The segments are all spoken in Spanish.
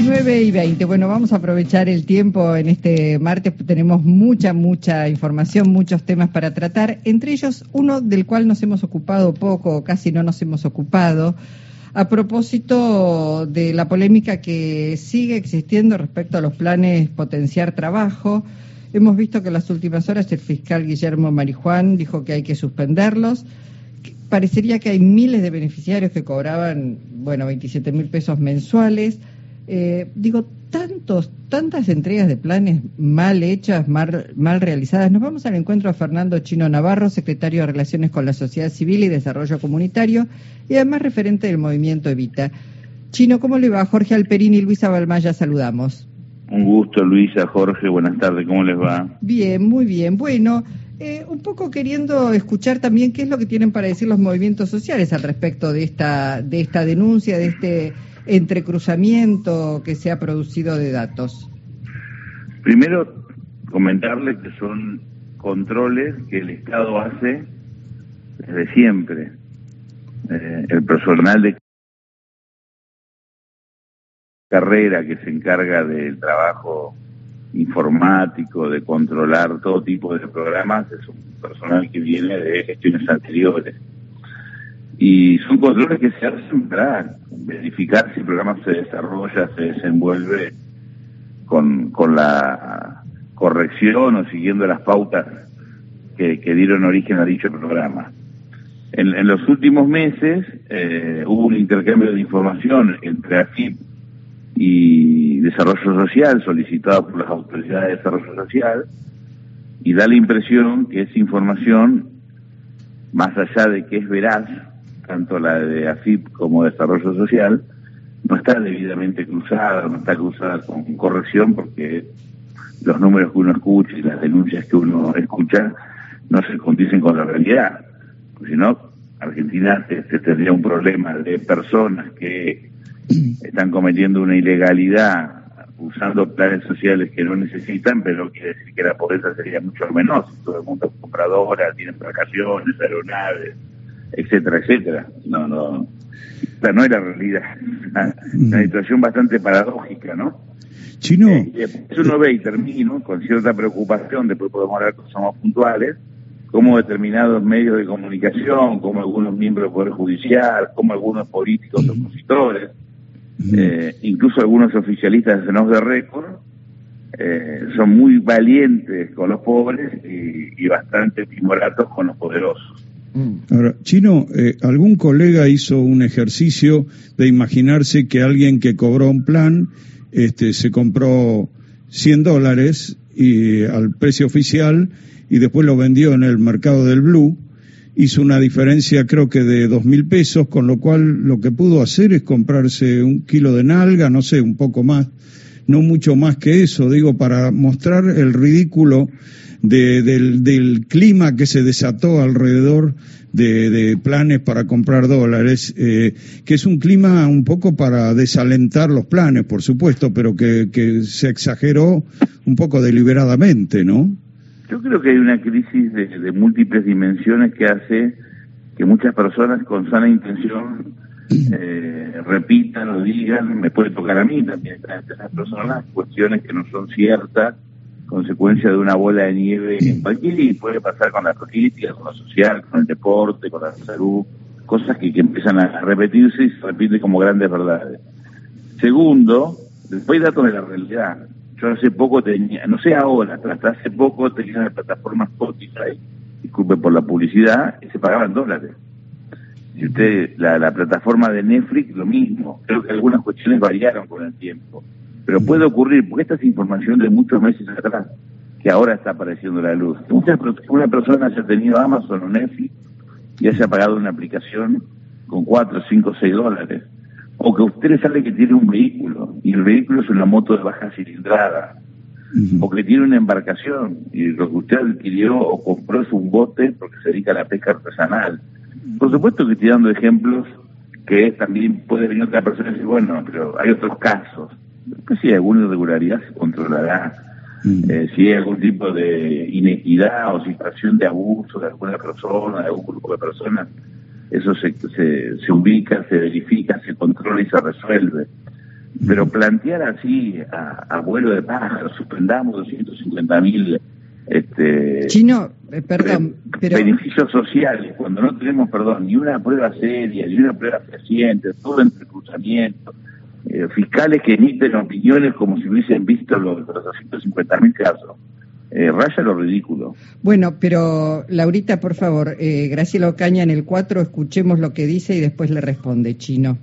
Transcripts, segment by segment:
19 y 20. Bueno, vamos a aprovechar el tiempo en este martes. Tenemos mucha, mucha información, muchos temas para tratar. Entre ellos, uno del cual nos hemos ocupado poco, casi no nos hemos ocupado, a propósito de la polémica que sigue existiendo respecto a los planes potenciar trabajo. Hemos visto que en las últimas horas el fiscal Guillermo Marijuán dijo que hay que suspenderlos. Parecería que hay miles de beneficiarios que cobraban, bueno, 27 mil pesos mensuales. Eh, digo, tantos, tantas entregas de planes mal hechas, mal, mal realizadas. Nos vamos al encuentro a Fernando Chino Navarro, secretario de Relaciones con la Sociedad Civil y Desarrollo Comunitario y además referente del movimiento Evita. Chino, ¿cómo le va? Jorge Alperín y Luisa Balmaya, saludamos. Un gusto, Luisa, Jorge, buenas tardes, ¿cómo les va? Bien, muy bien. Bueno, eh, un poco queriendo escuchar también qué es lo que tienen para decir los movimientos sociales al respecto de esta, de esta denuncia, de este entrecruzamiento que se ha producido de datos. Primero, comentarles que son controles que el Estado hace desde siempre. Eh, el personal de carrera que se encarga del trabajo informático, de controlar todo tipo de programas, es un personal que viene de gestiones anteriores. Y son controles que se hacen para verificar si el programa se desarrolla, se desenvuelve con, con la corrección o siguiendo las pautas que, dieron origen a dicho programa. En, los últimos meses eh, hubo un intercambio de información entre AFIP y Desarrollo Social solicitado por las autoridades de Desarrollo Social y da la impresión que esa información, más allá de que es veraz, tanto la de AFIP como Desarrollo Social, no está debidamente cruzada, no está cruzada con corrección porque los números que uno escucha y las denuncias que uno escucha no se condicen con la realidad. Porque si no, Argentina este, tendría un problema de personas que están cometiendo una ilegalidad usando planes sociales que no necesitan, pero quiere decir que la pobreza sería mucho menor si todo el mundo es compradora, tiene vacaciones, aeronaves, etcétera, etcétera. No, no, esta no es la realidad. Una, situación bastante paradójica, ¿no? Chino. Eh, eso uno ve y termino con cierta preocupación, después podemos hablar cosas más puntuales, como determinados medios de comunicación, como algunos miembros del Poder Judicial, como algunos políticos opositores, eh, incluso algunos oficialistas de Senos de Récord eh, son muy valientes con los pobres y, bastante timoratos con los poderosos. Mm. Ahora, Chino, eh, algún colega hizo un ejercicio de imaginarse que alguien que cobró un plan este, se compró 100 dólares y, al precio oficial y después lo vendió en el mercado del Blue hizo una diferencia creo que de dos mil pesos, con lo cual lo que pudo hacer es comprarse un kilo de nalga, no sé, un poco más, no mucho más que eso, digo, para mostrar el ridículo del, clima que se desató alrededor de, planes para comprar dólares, eh, que es un clima un poco para desalentar los planes, por supuesto, pero que se exageró un poco deliberadamente, ¿no? Yo creo que hay una crisis de, múltiples dimensiones que hace que muchas personas con sana intención eh, repitan o digan, me puede tocar a mí también, entre esas personas, cuestiones que no son ciertas, consecuencia de una bola de nieve en cualquier y puede pasar con la política, con lo social, con el deporte, con la salud, cosas que, que empiezan a repetirse y se repiten como grandes verdades. Segundo, después hay datos de la realidad. Yo hace poco tenía, no sé ahora, hasta hace poco tenía una plataforma Spotify, disculpe por la publicidad, y se pagaban dólares. Y usted, la, la plataforma de Netflix, lo mismo. Creo que algunas cuestiones variaron con el tiempo. Pero puede ocurrir, porque esta es información de muchos meses atrás, que ahora está apareciendo la luz. Muchas, una persona haya tenido Amazon o Netflix y haya pagado una aplicación con 4, 5, 6 dólares o que usted le sale que tiene un vehículo y el vehículo es una moto de baja cilindrada, o que tiene una embarcación y lo que usted adquirió o compró es un bote porque se dedica a la pesca artesanal. Por supuesto que estoy dando ejemplos que también puede venir otra persona y decir, bueno, pero hay otros casos. Pues si hay alguna irregularidad se controlará. Eh, si hay algún tipo de inequidad o situación de abuso de alguna persona, de algún grupo de personas, eso se, se, se, ubica, se verifica, se controla y se resuelve. Pero plantear así, a, vuelo de pájaro, suspendamos 250 mil este, Chino, eh, perdón, pero... beneficios sociales, cuando no tenemos, perdón, ni una prueba seria, ni una prueba fehaciente, todo entre cruzamientos, eh, fiscales que emiten opiniones como si hubiesen visto los, los 250 mil casos. Eh, raya lo ridículo. Bueno, pero Laurita, por favor, eh, Graciela Ocaña en el 4, escuchemos lo que dice y después le responde, Chino.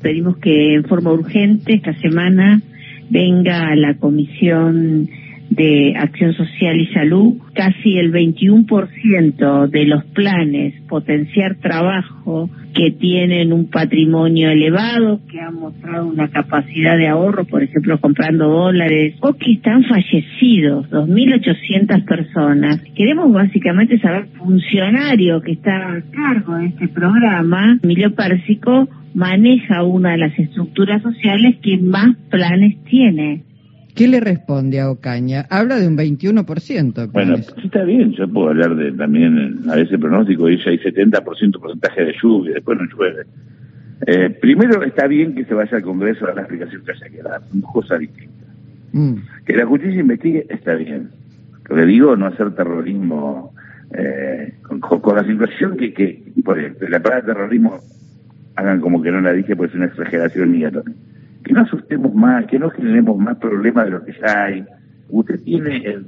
Pedimos que en forma urgente esta semana venga a la comisión de Acción Social y Salud, casi el 21% de los planes potenciar trabajo que tienen un patrimonio elevado, que han mostrado una capacidad de ahorro, por ejemplo, comprando dólares, o que están fallecidos, 2.800 personas. Queremos básicamente saber, funcionario que está a cargo de este programa, Emilio Pérsico, maneja una de las estructuras sociales que más planes tiene. ¿Qué le responde a Ocaña? Habla de un 21%. Bueno, está bien, yo puedo hablar de también, a veces pronóstico dice hay 70% porcentaje de lluvia, después no llueve. Eh, primero está bien que se vaya al Congreso a dar la explicación que haya que dar, son cosas distintas. Mm. Que la justicia investigue está bien. Lo que digo, no hacer terrorismo eh, con, la situación que, que por ejemplo, la palabra terrorismo hagan como que no la dije, pues es una exageración mía también que no asustemos más, que no generemos más problemas de lo que ya hay. Usted tiene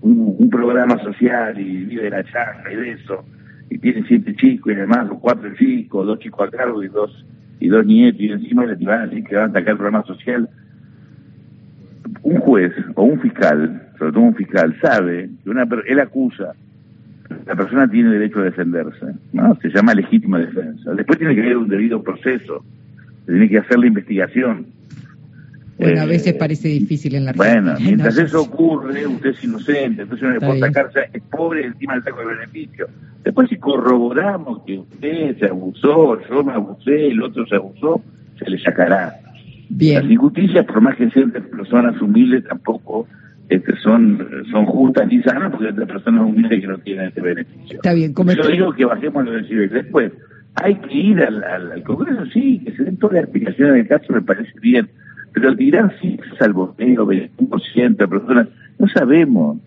un, programa social y vive de la changa y de eso, y tiene siete chicos y además o cuatro chicos, dos chicos a cargo y dos y dos nietos, y encima le van a decir que van a atacar el programa social. Un juez o un fiscal, sobre todo un fiscal, sabe que una, él acusa la persona tiene derecho a defenderse, ¿no? Se llama legítima defensa. Después tiene que haber un debido proceso, tiene que hacer la investigación. Bueno, a veces eh, parece difícil en la Bueno, mientras eso ocurre, usted es inocente, entonces no le puede sacarse, es pobre encima del saco de beneficio. Después si corroboramos que usted se abusó, yo me abusé, el otro se abusó, se le sacará. Bien. Las injusticias, por más que sean de personas humildes, tampoco este, son, son justas ni sanas porque hay personas humildes que no tienen este beneficio. Está bien. Yo digo que bajemos los decibeles. Después, hay que ir al, al, Congreso, sí, que se den todas las explicaciones del caso, me parece bien pero dirán sí, salvoteo, 21% de personas, no sabemos.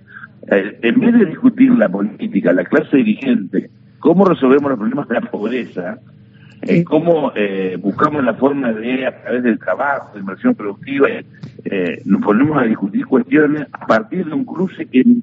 Eh, en vez de discutir la política, la clase dirigente, cómo resolvemos los problemas de la pobreza, eh, cómo eh, buscamos la forma de, a través del trabajo, de inversión productiva, nos ponemos a discutir cuestiones a partir de un cruce que